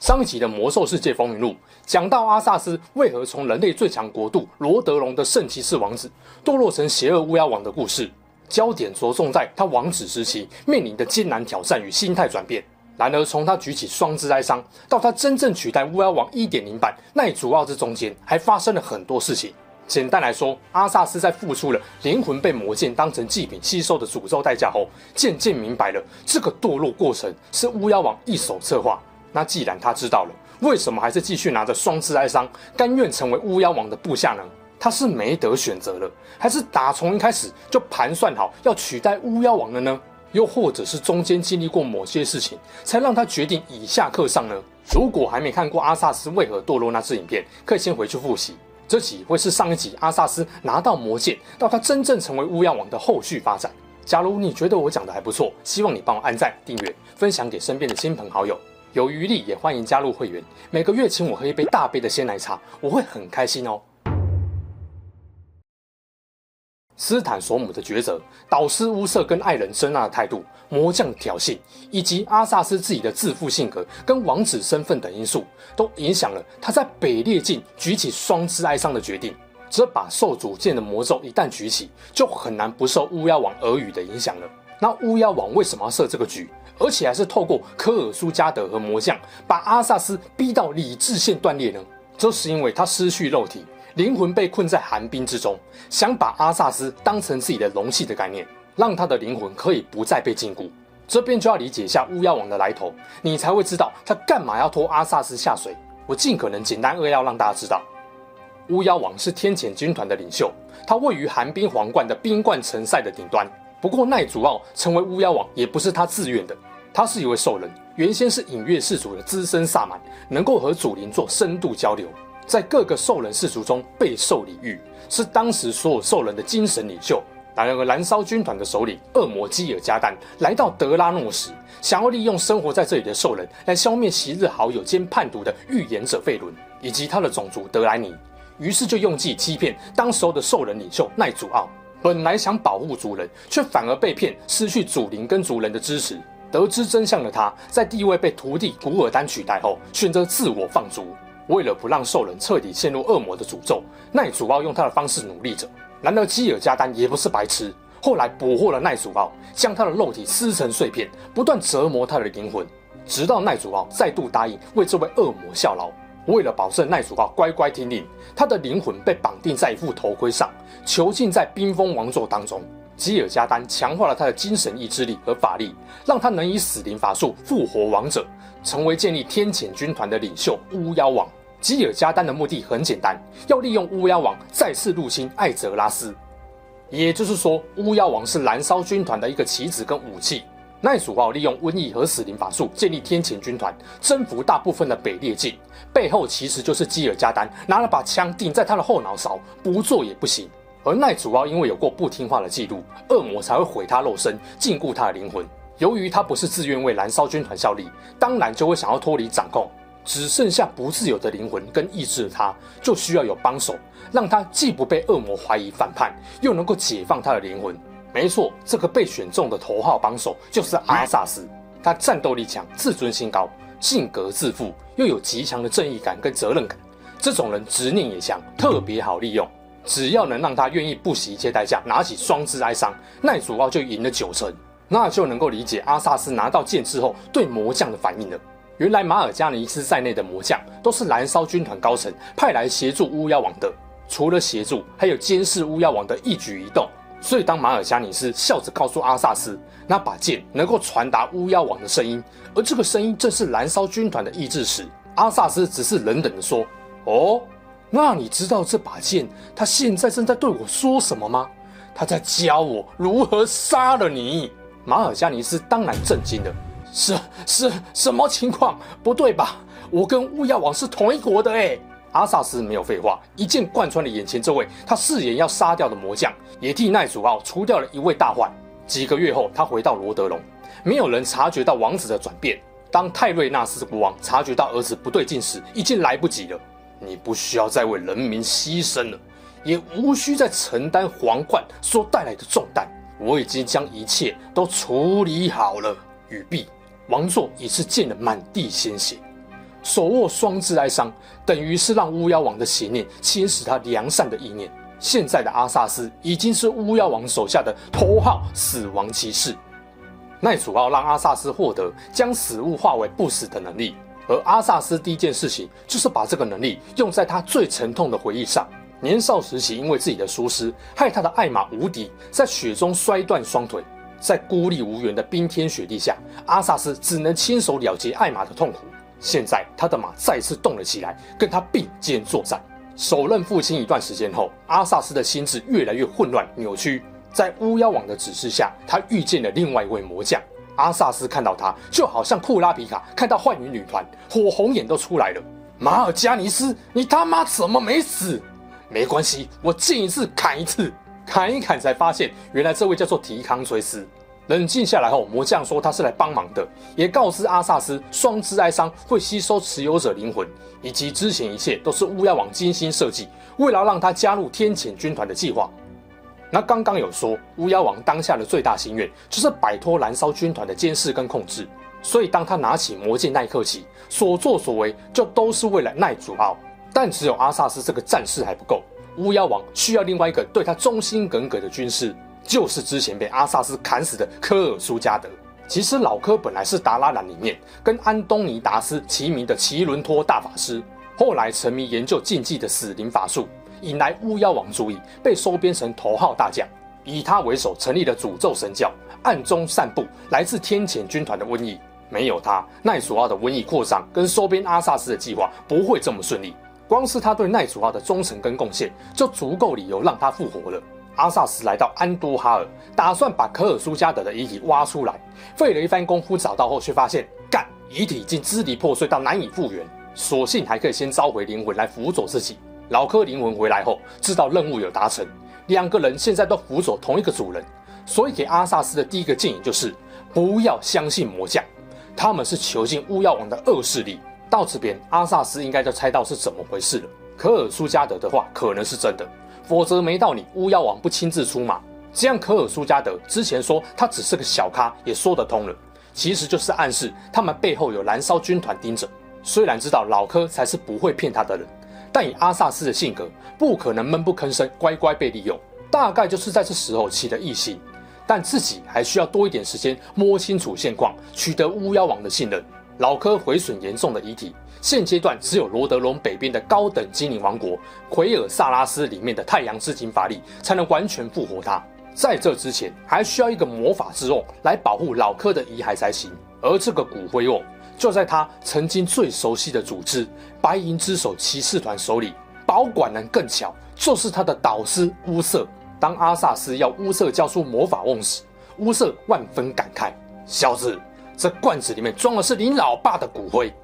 上一集的《魔兽世界风云录》讲到阿萨斯为何从人类最强国度罗德隆的圣骑士王子堕落成邪恶乌鸦王的故事，焦点着重在他王子时期面临的艰难挑战与心态转变。然而，从他举起双之哀伤到他真正取代乌鸦王一点零版奈祖奥之中间，还发生了很多事情。简单来说，阿萨斯在付出了灵魂被魔剑当成祭品吸收的诅咒代价后，渐渐明白了这个堕落过程是巫妖王一手策划。那既然他知道了，为什么还是继续拿着双之哀伤，甘愿成为巫妖王的部下呢？他是没得选择了，还是打从一开始就盘算好要取代巫妖王了呢？又或者是中间经历过某些事情，才让他决定以下克上呢？如果还没看过阿萨斯为何堕落那支影片，可以先回去复习。这集会是上一集阿萨斯拿到魔剑到他真正成为巫妖王的后续发展。假如你觉得我讲的还不错，希望你帮我按赞、订阅、分享给身边的亲朋好友。有余力也欢迎加入会员，每个月请我喝一杯大杯的鲜奶茶，我会很开心哦。斯坦索姆的抉择，导师乌瑟跟爱人珍娜的态度，魔将的挑衅，以及阿萨斯自己的自负性格跟王子身份等因素，都影响了他在北烈境举起双之哀伤的决定。这把受主剑的魔咒一旦举起，就很难不受乌鸦王耳语的影响了。那乌鸦王为什么要设这个局？而且还是透过科尔苏加德和魔将把阿萨斯逼到理智线断裂呢？这是因为他失去肉体，灵魂被困在寒冰之中，想把阿萨斯当成自己的容器的概念，让他的灵魂可以不再被禁锢。这边就要理解一下巫妖王的来头，你才会知道他干嘛要拖阿萨斯下水。我尽可能简单扼要让大家知道，巫妖王是天谴军团的领袖，他位于寒冰皇冠的冰冠城塞的顶端。不过奈祖奥成为巫妖王也不是他自愿的。他是一位兽人，原先是隐月氏族的资深萨满，能够和祖灵做深度交流，在各个兽人氏族中备受礼遇，是当时所有兽人的精神领袖。然而，燃烧军团的首领恶魔基尔加丹来到德拉诺时，想要利用生活在这里的兽人来消灭昔日好友兼叛徒的预言者费伦以及他的种族德莱尼，于是就用计欺骗当时候的兽人领袖奈祖奥。本来想保护族人，却反而被骗，失去祖灵跟族人的支持。得知真相的他，在地位被徒弟古尔丹取代后，选择自我放逐。为了不让兽人彻底陷入恶魔的诅咒，奈祖奥用他的方式努力着。然而基尔加丹也不是白痴，后来捕获了奈祖奥，将他的肉体撕成碎片，不断折磨他的灵魂，直到奈祖奥再度答应为这位恶魔效劳。为了保证奈祖奥乖乖听令，他的灵魂被绑定在一副头盔上，囚禁在冰封王座当中。基尔加丹强化了他的精神意志力和法力，让他能以死灵法术复活亡者，成为建立天谴军团的领袖巫妖王。基尔加丹的目的很简单，要利用巫妖王再次入侵艾泽拉斯。也就是说，巫妖王是燃烧军团的一个棋子跟武器。奈祖奥利用瘟疫和死灵法术建立天谴军团，征服大部分的北烈境，背后其实就是基尔加丹拿了把枪顶在他的后脑勺，不做也不行。而奈祖奥因为有过不听话的记录，恶魔才会毁他肉身，禁锢他的灵魂。由于他不是自愿为燃烧军团效力，当然就会想要脱离掌控，只剩下不自由的灵魂跟意志的他，就需要有帮手，让他既不被恶魔怀疑反叛，又能够解放他的灵魂。没错，这个被选中的头号帮手就是阿萨斯。他战斗力强，自尊心高，性格自负，又有极强的正义感跟责任感。这种人执念也强，特别好利用。只要能让他愿意不惜一切代价拿起双肢哀伤，奈祖奥就赢了九成，那就能够理解阿萨斯拿到剑之后对魔将的反应了。原来马尔加尼斯在内的魔将都是燃烧军团高层派来协助巫妖王的，除了协助，还有监视巫妖王的一举一动。所以当马尔加尼斯笑着告诉阿萨斯，那把剑能够传达巫妖王的声音，而这个声音正是燃烧军团的意志时，阿萨斯只是冷冷地说：“哦。”那你知道这把剑，他现在正在对我说什么吗？他在教我如何杀了你。马尔加尼斯当然震惊了，是是什么情况？不对吧？我跟乌鸦王是同一国的诶。阿萨斯没有废话，一剑贯穿了眼前这位他誓言要杀掉的魔将，也替奈祖奥除掉了一位大患。几个月后，他回到罗德隆，没有人察觉到王子的转变。当泰瑞纳斯国王察觉到儿子不对劲时，已经来不及了。你不需要再为人民牺牲了，也无需再承担皇冠所带来的重担。我已经将一切都处理好了。语毕，王座已是溅了满地鲜血。手握双之哀伤，等于是让巫妖王的邪念侵蚀他良善的意念。现在的阿萨斯已经是巫妖王手下的头号死亡骑士。奈祖奥让阿萨斯获得将死物化为不死的能力，而阿萨斯第一件事情就是把这个能力用在他最沉痛的回忆上。年少时期，因为自己的疏失，害他的爱马无敌在雪中摔断双腿，在孤立无援的冰天雪地下，阿萨斯只能亲手了结爱马的痛苦。现在，他的马再次动了起来，跟他并肩作战。手刃父亲一段时间后，阿萨斯的心智越来越混乱扭曲。在巫妖王的指示下，他遇见了另外一位魔将。阿萨斯看到他，就好像库拉皮卡看到幻影女团，火红眼都出来了。马尔加尼斯，你他妈怎么没死？没关系，我见一次砍一次，砍一砍才发现，原来这位叫做提康崔斯。冷静下来后，魔将说他是来帮忙的，也告知阿萨斯，双之哀伤会吸收持有者灵魂，以及之前一切都是巫妖王精心设计，为了让他加入天谴军团的计划。那刚刚有说，巫妖王当下的最大心愿就是摆脱燃烧军团的监视跟控制，所以当他拿起魔剑那一刻起，所作所为就都是为了奈祖奥。但只有阿萨斯这个战士还不够，巫妖王需要另外一个对他忠心耿耿的军师，就是之前被阿萨斯砍死的科尔苏加德。其实老科本来是达拉兰里面跟安东尼达斯齐名的奇伦托大法师，后来沉迷研究禁忌的死灵法术。引来巫妖王注意，被收编成头号大将，以他为首成立了诅咒神教，暗中散布来自天谴军团的瘟疫。没有他，奈索奥的瘟疫扩张跟收编阿萨斯的计划不会这么顺利。光是他对奈索奥的忠诚跟贡献，就足够理由让他复活了。阿萨斯来到安多哈尔，打算把科尔苏加德的遗体挖出来，费了一番功夫找到后，却发现干遗体已经支离破碎到难以复原，索性还可以先召回灵魂来辅佐自己。老科灵魂回来后，知道任务有达成，两个人现在都辅佐同一个主人，所以给阿萨斯的第一个建议就是不要相信魔将，他们是囚禁巫妖王的恶势力。到这边，阿萨斯应该就猜到是怎么回事了。科尔苏加德的话可能是真的，否则没道理巫妖王不亲自出马。这样，科尔苏加德之前说他只是个小咖，也说得通了，其实就是暗示他们背后有燃烧军团盯着。虽然知道老科才是不会骗他的人。但以阿萨斯的性格，不可能闷不吭声，乖乖被利用。大概就是在这时候起了异心，但自己还需要多一点时间摸清楚现况，取得巫妖王的信任。老科毁损严重的遗体，现阶段只有罗德隆北边的高等精灵王国奎尔萨拉斯里面的太阳之井法力，才能完全复活他。在这之前，还需要一个魔法之瓮来保护老科的遗骸才行。而这个骨灰瓮。就在他曾经最熟悉的组织——白银之手骑士团手里，保管人更巧，就是他的导师乌瑟。当阿萨斯要乌瑟交出魔法瓮时，乌瑟万分感慨：“小子，这罐子里面装的是你老爸的骨灰，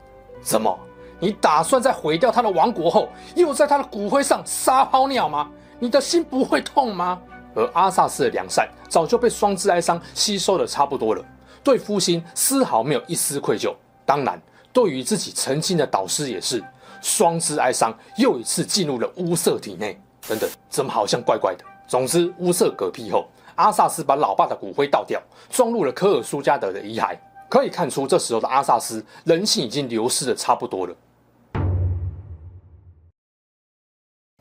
怎么？你打算在毁掉他的王国后，又在他的骨灰上撒泡尿吗？你的心不会痛吗？”而阿萨斯的良善早就被双之哀伤吸收的差不多了，对夫心丝毫没有一丝愧疚。当然，对于自己曾经的导师也是，双之哀伤又一次进入了乌瑟体内。等等，怎么好像怪怪的？总之，乌瑟嗝屁后，阿萨斯把老爸的骨灰倒掉，装入了科尔苏加德的遗骸。可以看出，这时候的阿萨斯人性已经流失的差不多了。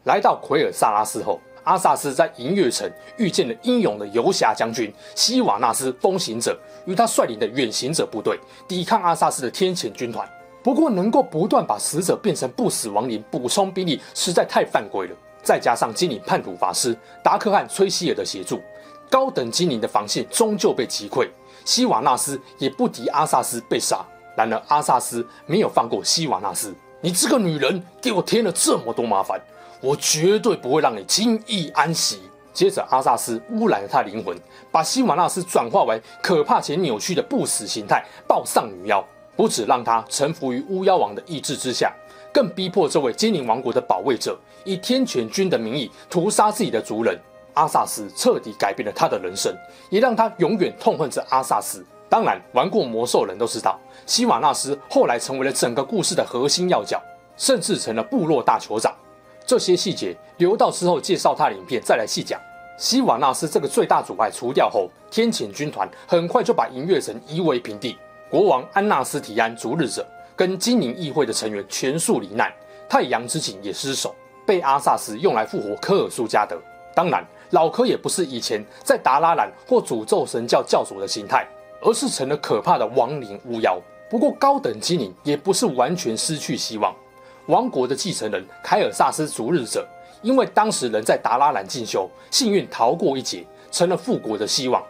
来到奎尔萨拉斯后。阿萨斯在银月城遇见了英勇的游侠将军希瓦纳斯风行者，与他率领的远行者部队抵抗阿萨斯的天谴军团。不过，能够不断把死者变成不死亡灵补充兵力，实在太犯规了。再加上精灵叛徒法师达克汉崔希尔的协助，高等精灵的防线终究被击溃。希瓦纳斯也不敌阿萨斯被杀。然而，阿萨斯没有放过希瓦纳斯。你这个女人，给我添了这么多麻烦。我绝对不会让你轻易安息。接着，阿萨斯污染了他灵魂，把希瓦纳斯转化为可怕且扭曲的不死形态——暴丧女妖。不止让他臣服于巫妖王的意志之下，更逼迫这位精灵王国的保卫者以天犬军的名义屠杀自己的族人。阿萨斯彻底改变了他的人生，也让他永远痛恨着阿萨斯。当然，玩过魔兽人都知道，希瓦纳斯后来成为了整个故事的核心要角，甚至成了部落大酋长。这些细节留到之后介绍他的影片再来细讲。希瓦纳斯这个最大阻碍除掉后，天谴军团很快就把银月城夷为平地。国王安纳斯提安逐日者跟精灵议会的成员全数罹难，太阳之井也失守，被阿萨斯用来复活科尔苏加德。当然，老科也不是以前在达拉兰或诅咒神教教主的形态，而是成了可怕的亡灵巫妖。不过，高等精灵也不是完全失去希望。王国的继承人凯尔萨斯逐日者，因为当时人在达拉兰进修，幸运逃过一劫，成了复国的希望。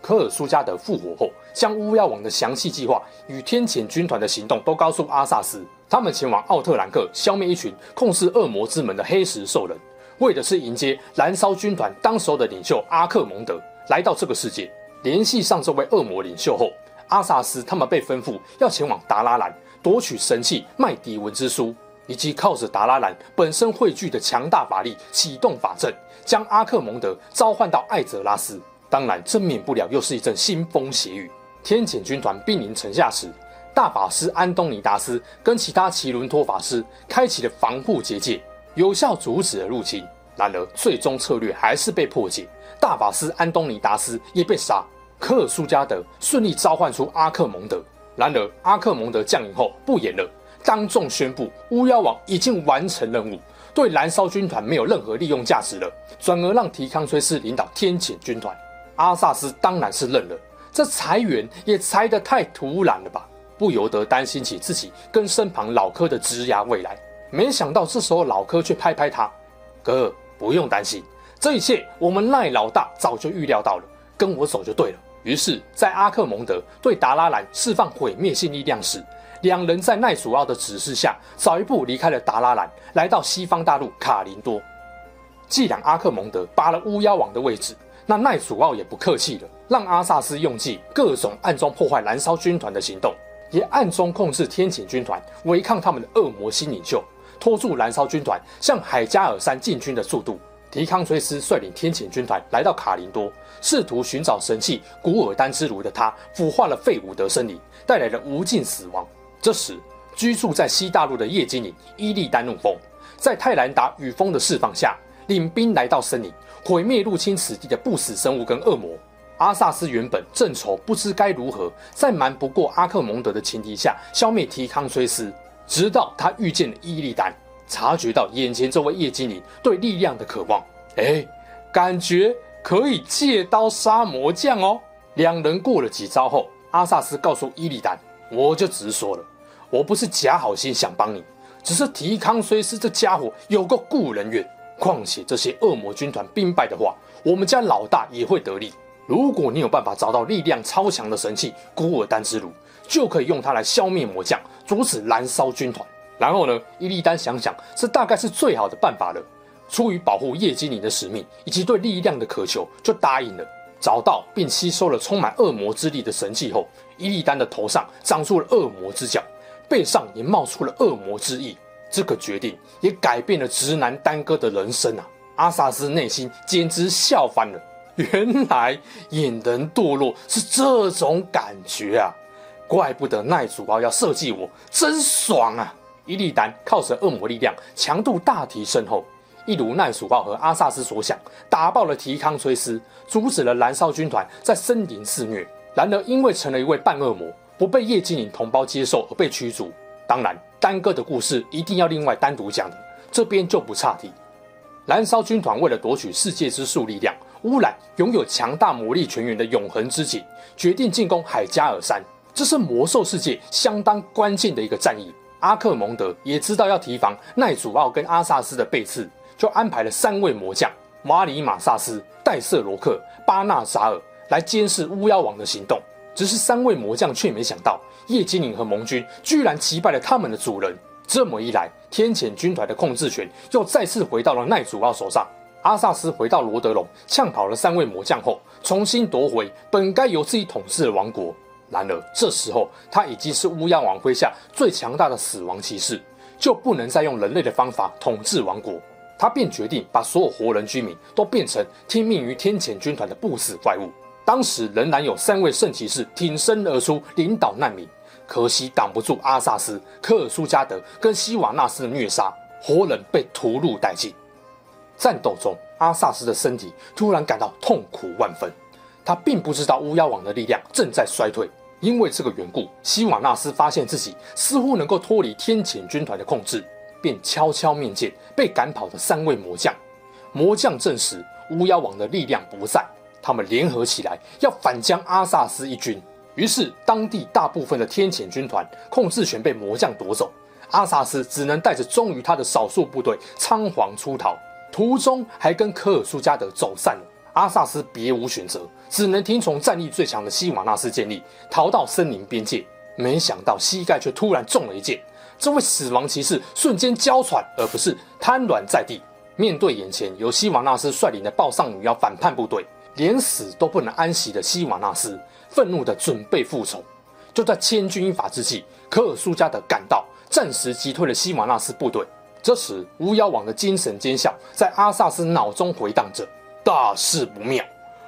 科尔苏加德复活后，将巫妖王的详细计划与天谴军团的行动都告诉阿萨斯。他们前往奥特兰克，消灭一群控制恶魔之门的黑石兽人，为的是迎接燃烧军团当时候的领袖阿克蒙德来到这个世界。联系上这位恶魔领袖后，阿萨斯他们被吩咐要前往达拉兰夺取神器麦迪文之书。以及靠着达拉兰本身汇聚的强大法力启动法阵，将阿克蒙德召唤到艾泽拉斯。当然，这免不了又是一阵腥风血雨。天谴军团兵临城下时，大法师安东尼达斯跟其他奇伦托法师开启了防护结界，有效阻止了入侵。然而，最终策略还是被破解，大法师安东尼达斯也被杀。科尔苏加德顺利召唤出阿克蒙德。然而，阿克蒙德降临后不演了。当众宣布，巫妖王已经完成任务，对燃烧军团没有任何利用价值了，转而让提康崔斯领导天谴军团。阿萨斯当然是认了，这裁员也裁得太突然了吧，不由得担心起自己跟身旁老柯的职涯未来。没想到这时候老柯却拍拍他：“哥，不用担心，这一切我们赖老大早就预料到了，跟我走就对了。”于是，在阿克蒙德对达拉兰释放毁灭性力量时，两人在奈祖奥的指示下，早一步离开了达拉兰，来到西方大陆卡林多。既然阿克蒙德拔了巫妖王的位置，那奈祖奥也不客气了，让阿萨斯用计各种暗中破坏燃烧军团的行动，也暗中控制天谴军团，违抗他们的恶魔新领袖，拖住燃烧军团向海加尔山进军的速度。提康崔斯率领天谴军团来到卡林多，试图寻找神器古尔丹之炉的他，腐化了费伍德森林，带来了无尽死亡。这时，居住在西大陆的夜精灵伊利丹怒风，在泰兰达与风的释放下，领兵来到森林，毁灭入侵此地的不死生物跟恶魔。阿萨斯原本正愁不知该如何在瞒不过阿克蒙德的前提下消灭提康崔斯，直到他遇见了伊利丹，察觉到眼前这位夜精灵对力量的渴望，哎，感觉可以借刀杀魔将哦。两人过了几招后，阿萨斯告诉伊利丹。我就直说了，我不是假好心想帮你，只是提康虽斯这家伙有个故人怨。况且这些恶魔军团兵败的话，我们家老大也会得利。如果你有办法找到力量超强的神器古尔丹之炉，就可以用它来消灭魔将，阻止燃烧军团。然后呢，伊利丹想想，这大概是最好的办法了。出于保护夜精灵的使命以及对力量的渴求，就答应了。找到并吸收了充满恶魔之力的神器后，伊利丹的头上长出了恶魔之角，背上也冒出了恶魔之翼。这个决定也改变了直男丹哥的人生啊！阿萨斯内心简直笑翻了。原来引人堕落是这种感觉啊！怪不得奈祖奥要设计我，真爽啊！伊利丹靠着恶魔力量强度大提升后。一如奈祖奥和阿萨斯所想，打爆了提康崔斯，阻止了燃烧军团在森林肆虐。然而，因为成了一位半恶魔，不被夜精灵同胞接受而被驱逐。当然，丹哥的故事一定要另外单独讲的，这边就不岔题。燃烧军团为了夺取世界之树力量，污染拥有强大魔力泉源的永恒之井，决定进攻海加尔山。这是魔兽世界相当关键的一个战役。阿克蒙德也知道要提防奈祖奥跟阿萨斯的背刺。就安排了三位魔将马里马萨斯、戴瑟罗克、巴纳扎尔来监视巫妖王的行动。只是三位魔将却没想到，夜精灵和盟军居然击败了他们的主人。这么一来，天谴军团的控制权又再次回到了奈祖奥手上。阿萨斯回到罗德隆，呛跑了三位魔将后，重新夺回本该由自己统治的王国。然而，这时候他已经是乌鸦王麾下最强大的死亡骑士。就不能再用人类的方法统治王国。他便决定把所有活人居民都变成听命于天谴军团的不死怪物。当时仍然有三位圣骑士挺身而出领导难民，可惜挡不住阿萨斯、科尔苏加德跟希瓦纳斯的虐杀，活人被屠戮殆尽。战斗中，阿萨斯的身体突然感到痛苦万分。他并不知道乌鸦王的力量正在衰退，因为这个缘故，希瓦纳斯发现自己似乎能够脱离天谴军团的控制，便悄悄面见被赶跑的三位魔将。魔将证实巫妖王的力量不在。他们联合起来要反将阿萨斯一军，于是当地大部分的天谴军团控制权被魔将夺走，阿萨斯只能带着忠于他的少数部队仓皇出逃，途中还跟科尔苏加德走散了。阿萨斯别无选择，只能听从战力最强的西瓦纳斯建议，逃到森林边界。没想到膝盖却突然中了一箭，这位死亡骑士瞬间娇喘，而不是瘫软在地。面对眼前由西瓦纳斯率领的暴丧女妖反叛部队。连死都不能安息的西瓦纳斯，愤怒的准备复仇。就在千钧一发之际，科尔苏加德赶到，暂时击退了西瓦纳斯部队。这时，巫妖王的精神尖啸在阿萨斯脑中回荡着：“大事不妙，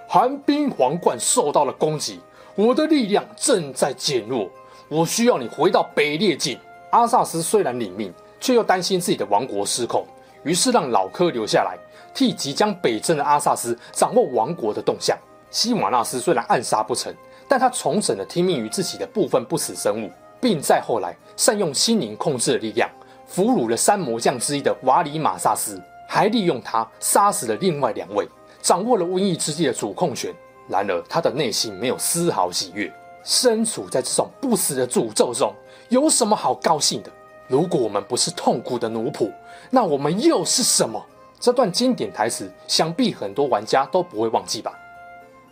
寒冰皇冠受到了攻击，我的力量正在减弱，我需要你回到北列境。”阿萨斯虽然领命，却又担心自己的王国失控，于是让老科留下来。替即将北征的阿萨斯掌握王国的动向。西瓦纳斯虽然暗杀不成，但他重整了听命于自己的部分不死生物，并在后来善用心灵控制的力量，俘虏了三魔将之一的瓦里马萨斯，还利用他杀死了另外两位，掌握了瘟疫之地的主控权。然而他的内心没有丝毫喜悦，身处在这种不死的诅咒中，有什么好高兴的？如果我们不是痛苦的奴仆，那我们又是什么？这段经典台词，想必很多玩家都不会忘记吧？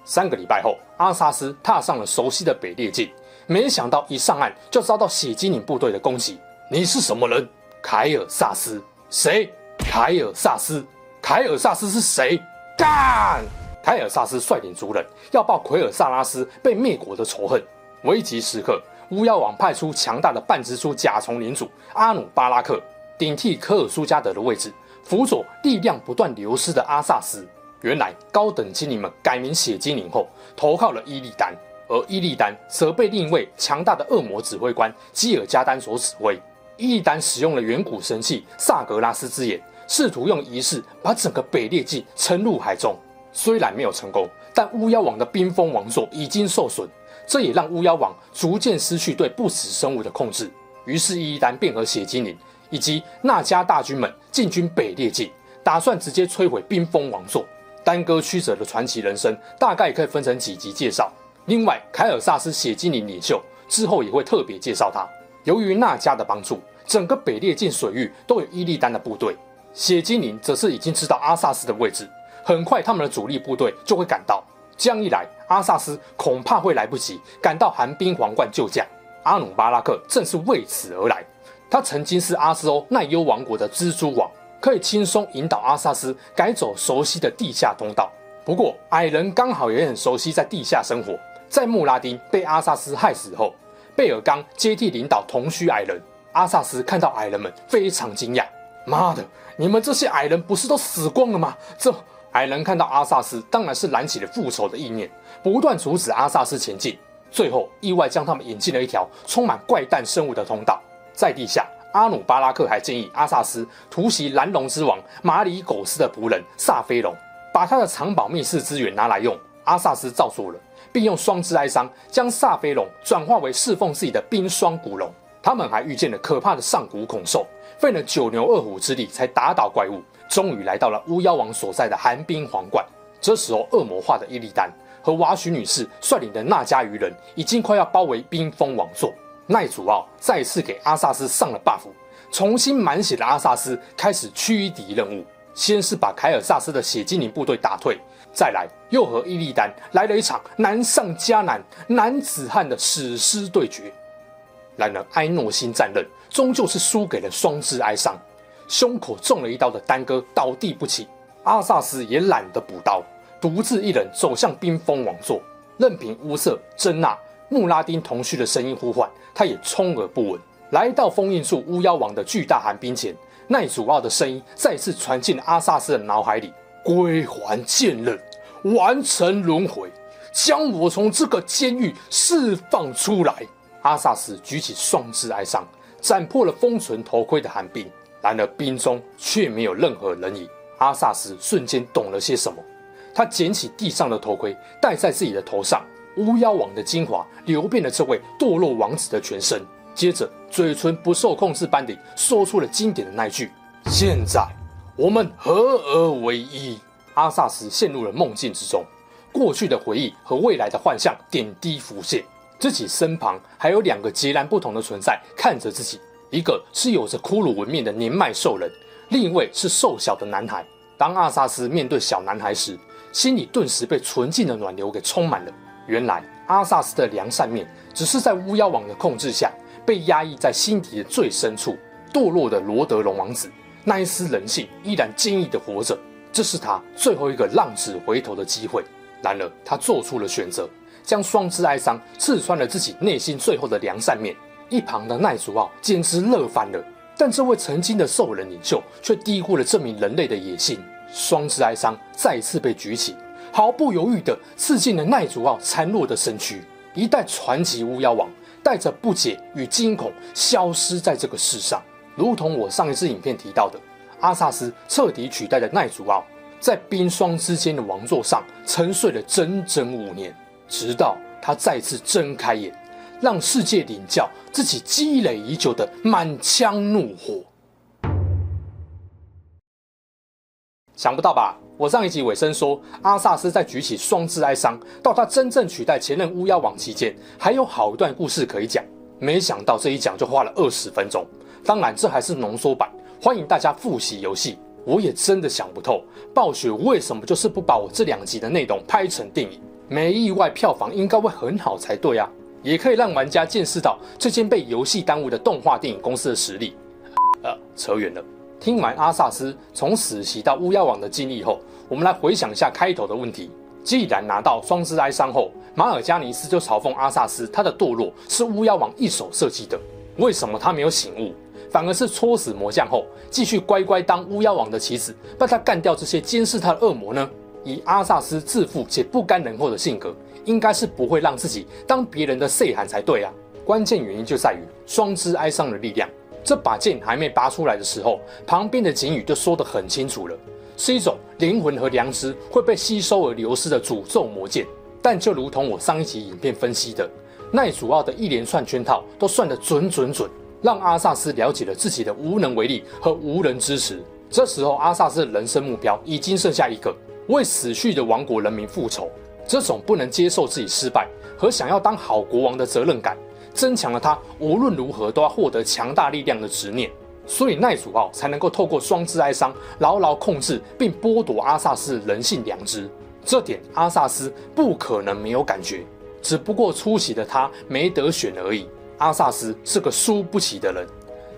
三个礼拜后，阿萨斯踏上了熟悉的北列境，没想到一上岸就遭到血精灵部队的攻击。你是什么人？凯尔萨斯？谁？凯尔萨斯？凯尔萨斯是谁？干！凯尔萨斯率领族人要报奎尔萨拉斯被灭国的仇恨。危急时刻，巫妖王派出强大的半蜘蛛甲虫领主阿努巴拉克顶替科尔苏加德的位置。辅佐力量不断流失的阿萨斯，原来高等精灵们改名血精灵后，投靠了伊利丹，而伊利丹则被另一位强大的恶魔指挥官基尔加丹所指挥。伊利丹使用了远古神器萨格拉斯之眼，试图用仪式把整个北列境沉入海中。虽然没有成功，但巫妖王的冰封王座已经受损，这也让巫妖王逐渐失去对不死生物的控制。于是伊利丹便和血精灵。以及纳迦大军们进军北列境，打算直接摧毁冰封王座。耽搁曲折的传奇人生，大概可以分成几集介绍。另外，凯尔萨斯血精灵领袖之后也会特别介绍他。由于纳迦的帮助，整个北列境水域都有伊利丹的部队。血精灵则是已经知道阿萨斯的位置，很快他们的主力部队就会赶到。这样一来，阿萨斯恐怕会来不及赶到寒冰皇冠救驾。阿努巴拉克正是为此而来。他曾经是阿斯欧奈优王国的蜘蛛王，可以轻松引导阿萨斯改走熟悉的地下通道。不过，矮人刚好也很熟悉在地下生活。在穆拉丁被阿萨斯害死后，贝尔刚接替领导同须矮人。阿萨斯看到矮人们非常惊讶：“妈的，你们这些矮人不是都死光了吗？”这矮人看到阿萨斯，当然是燃起了复仇的意念，不断阻止阿萨斯前进，最后意外将他们引进了一条充满怪诞生物的通道。在地下，阿努巴拉克还建议阿萨斯突袭蓝龙之王马里苟斯的仆人萨菲龙，把他的藏宝密室资源拿来用。阿萨斯照做了，并用双之哀伤将萨菲龙转化为侍奉自己的冰霜古龙。他们还遇见了可怕的上古恐兽，费了九牛二虎之力才打倒怪物，终于来到了巫妖王所在的寒冰皇冠。这时候，恶魔化的伊利丹和瓦许女士率领的纳迦鱼人已经快要包围冰封王座。奈祖奥再次给阿萨斯上了 buff，重新满血的阿萨斯开始驱敌任务。先是把凯尔萨斯的血精灵部队打退，再来又和伊利丹来了一场难上加难、男子汉的史诗对决。然而埃诺辛战刃终究是输给了双之哀伤，胸口中了一刀的丹哥倒地不起。阿萨斯也懒得补刀，独自一人走向冰封王座，任凭乌瑟、珍娜。穆拉丁同须的声音呼唤，他也充耳不闻。来到封印住巫妖王的巨大寒冰前，奈祖奥的声音再次传进阿萨斯的脑海里：“归还剑刃，完成轮回，将我从这个监狱释放出来。”阿萨斯举起双之哀伤，斩破了封存头盔的寒冰。然而冰中却没有任何人影。阿萨斯瞬间懂了些什么，他捡起地上的头盔，戴在自己的头上。巫妖王的精华流遍了这位堕落王子的全身。接着，嘴唇不受控制般地说出了经典的那句：“现在我们合而为一。”阿萨斯陷入了梦境之中，过去的回忆和未来的幻象点滴浮现，自己身旁还有两个截然不同的存在看着自己，一个是有着骷髅纹面的年迈兽人，另一位是瘦小的男孩。当阿萨斯面对小男孩时，心里顿时被纯净的暖流给充满了。原来，阿萨斯的良善面只是在巫妖王的控制下。被压抑在心底的最深处，堕落的罗德隆王子，那一丝人性依然坚毅的活着。这是他最后一个浪子回头的机会。然而，他做出了选择，将双之哀伤刺穿了自己内心最后的良善面。一旁的奈祖奥简直乐翻了，但这位曾经的兽人领袖却低估了这名人类的野心。双之哀伤再次被举起，毫不犹豫地刺进了奈祖奥孱弱的身躯。一代传奇巫妖王。带着不解与惊恐消失在这个世上，如同我上一次影片提到的，阿萨斯彻底取代了奈祖奥，在冰霜之间的王座上沉睡了整整五年，直到他再次睁开眼，让世界领教自己积累已久的满腔怒火。想不到吧？我上一集尾声说，阿萨斯在举起双之哀伤到他真正取代前任巫妖王期间，还有好一段故事可以讲。没想到这一讲就花了二十分钟。当然，这还是浓缩版，欢迎大家复习游戏。我也真的想不透，暴雪为什么就是不把我这两集的内容拍成电影？没意外，票房应该会很好才对啊，也可以让玩家见识到这间被游戏耽误的动画电影公司的实力。呃，扯远了。听完阿萨斯从死袭到巫妖王的经历后，我们来回想一下开头的问题。既然拿到双之哀伤后，马尔加尼斯就嘲讽阿萨斯，他的堕落是巫妖王一手设计的。为什么他没有醒悟，反而是戳死魔将后，继续乖乖当巫妖王的棋子，帮他干掉这些监视他的恶魔呢？以阿萨斯自负且不甘人后的性格，应该是不会让自己当别人的细汉才对啊。关键原因就在于双之哀伤的力量。这把剑还没拔出来的时候，旁边的警语就说得很清楚了，是一种灵魂和良知会被吸收而流失的诅咒魔剑。但就如同我上一集影片分析的，奈祖奥的一连串圈套都算得准准准，让阿萨斯了解了自己的无能为力和无人支持。这时候，阿萨斯的人生目标已经剩下一个：为死去的亡国人民复仇。这种不能接受自己失败和想要当好国王的责任感。增强了他无论如何都要获得强大力量的执念，所以奈祖奥才能够透过双之哀伤牢牢控制并剥夺阿萨斯人性良知。这点阿萨斯不可能没有感觉，只不过初期的他没得选而已。阿萨斯是个输不起的人，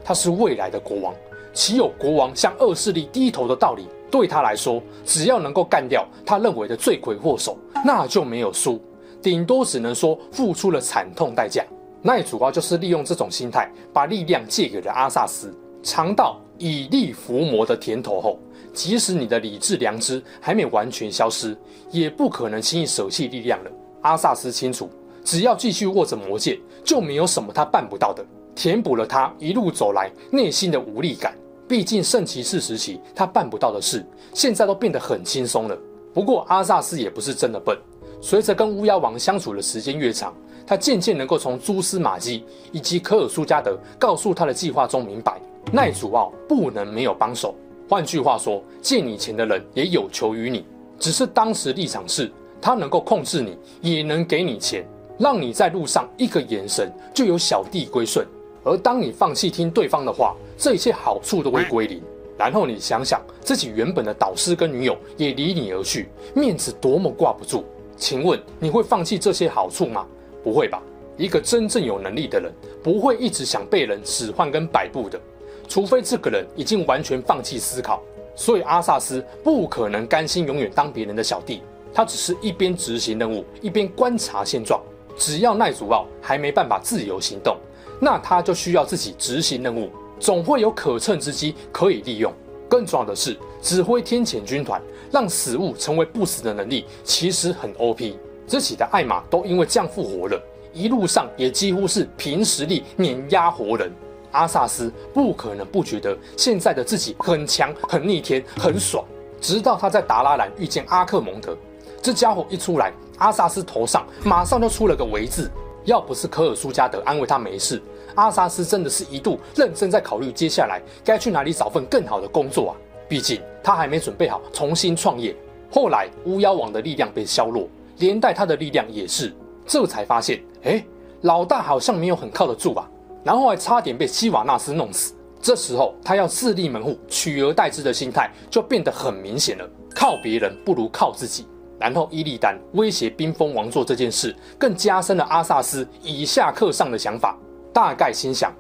他是未来的国王，岂有国王向恶势力低头的道理？对他来说，只要能够干掉他认为的罪魁祸首，那就没有输，顶多只能说付出了惨痛代价。奈主要就是利用这种心态，把力量借给了阿萨斯，尝到以力服魔的甜头后，即使你的理智良知还没完全消失，也不可能轻易舍弃力量了。阿萨斯清楚，只要继续握着魔剑，就没有什么他办不到的，填补了他一路走来内心的无力感。毕竟圣骑士时期他办不到的事，现在都变得很轻松了。不过阿萨斯也不是真的笨，随着跟乌鸦王相处的时间越长。他渐渐能够从蛛丝马迹以及科尔苏加德告诉他的计划中明白，奈祖奥不能没有帮手。换句话说，借你钱的人也有求于你，只是当时立场是他能够控制你，也能给你钱，让你在路上一个眼神就有小弟归顺。而当你放弃听对方的话，这一切好处都会归零。然后你想想，自己原本的导师跟女友也离你而去，面子多么挂不住。请问你会放弃这些好处吗？不会吧？一个真正有能力的人，不会一直想被人使唤跟摆布的，除非这个人已经完全放弃思考。所以阿萨斯不可能甘心永远当别人的小弟，他只是一边执行任务，一边观察现状。只要奈祖奥还没办法自由行动，那他就需要自己执行任务，总会有可乘之机可以利用。更重要的是，指挥天谴军团，让死物成为不死的能力，其实很 OP。自己的爱马都因为这样复活了，一路上也几乎是凭实力碾压活人。阿萨斯不可能不觉得现在的自己很强、很逆天、很爽。直到他在达拉兰遇见阿克蒙德，这家伙一出来，阿萨斯头上马上就出了个“维”字。要不是科尔苏加德安慰他没事，阿萨斯真的是一度认真在考虑接下来该去哪里找份更好的工作啊。毕竟他还没准备好重新创业。后来巫妖王的力量被削弱，连带他的力量也是，这才发现，哎，老大好像没有很靠得住吧。然后还差点被西瓦纳斯弄死。这时候，他要自立门户、取而代之的心态就变得很明显了。靠别人不如靠自己。然后，伊利丹威胁冰封王座这件事，更加深了阿萨斯以下克上的想法。大概心想：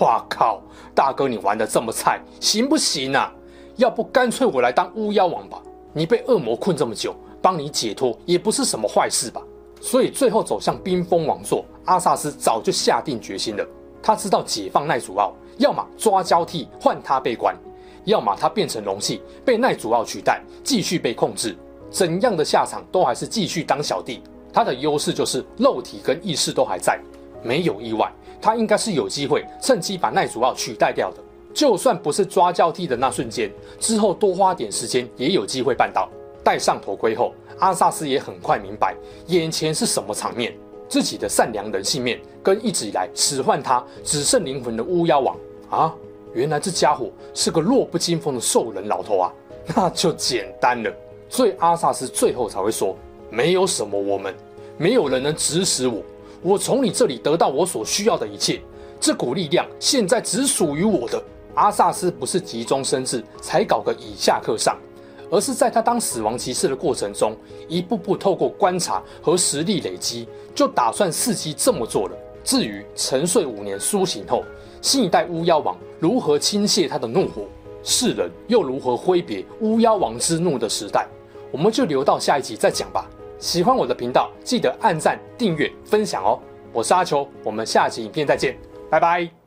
哇靠，大哥你玩得这么菜，行不行啊？要不干脆我来当巫妖王吧？你被恶魔困这么久，帮你解脱也不是什么坏事吧？所以最后走向冰封王座，阿萨斯早就下定决心了。他知道解放奈祖奥。要么抓交替换他被关，要么他变成容器被奈祖奥取代，继续被控制。怎样的下场都还是继续当小弟。他的优势就是肉体跟意识都还在，没有意外，他应该是有机会趁机把奈祖奥取代掉的。就算不是抓交替的那瞬间，之后多花点时间也有机会办到。戴上头盔后，阿萨斯也很快明白眼前是什么场面。自己的善良人性面跟一直以来使唤他只剩灵魂的巫妖王。啊，原来这家伙是个弱不禁风的兽人老头啊，那 就简单了。所以阿萨斯最后才会说：“没有什么我们，没有人能指使我。我从你这里得到我所需要的一切，这股力量现在只属于我的。”阿萨斯不是急中生智才搞个以下克上，而是在他当死亡骑士的过程中，一步步透过观察和实力累积，就打算伺机这么做了。至于沉睡五年苏醒后，新一代巫妖王如何倾泻他的怒火，世人又如何挥别巫妖王之怒的时代，我们就留到下一集再讲吧。喜欢我的频道，记得按赞、订阅、分享哦。我是阿球，我们下集影片再见，拜拜。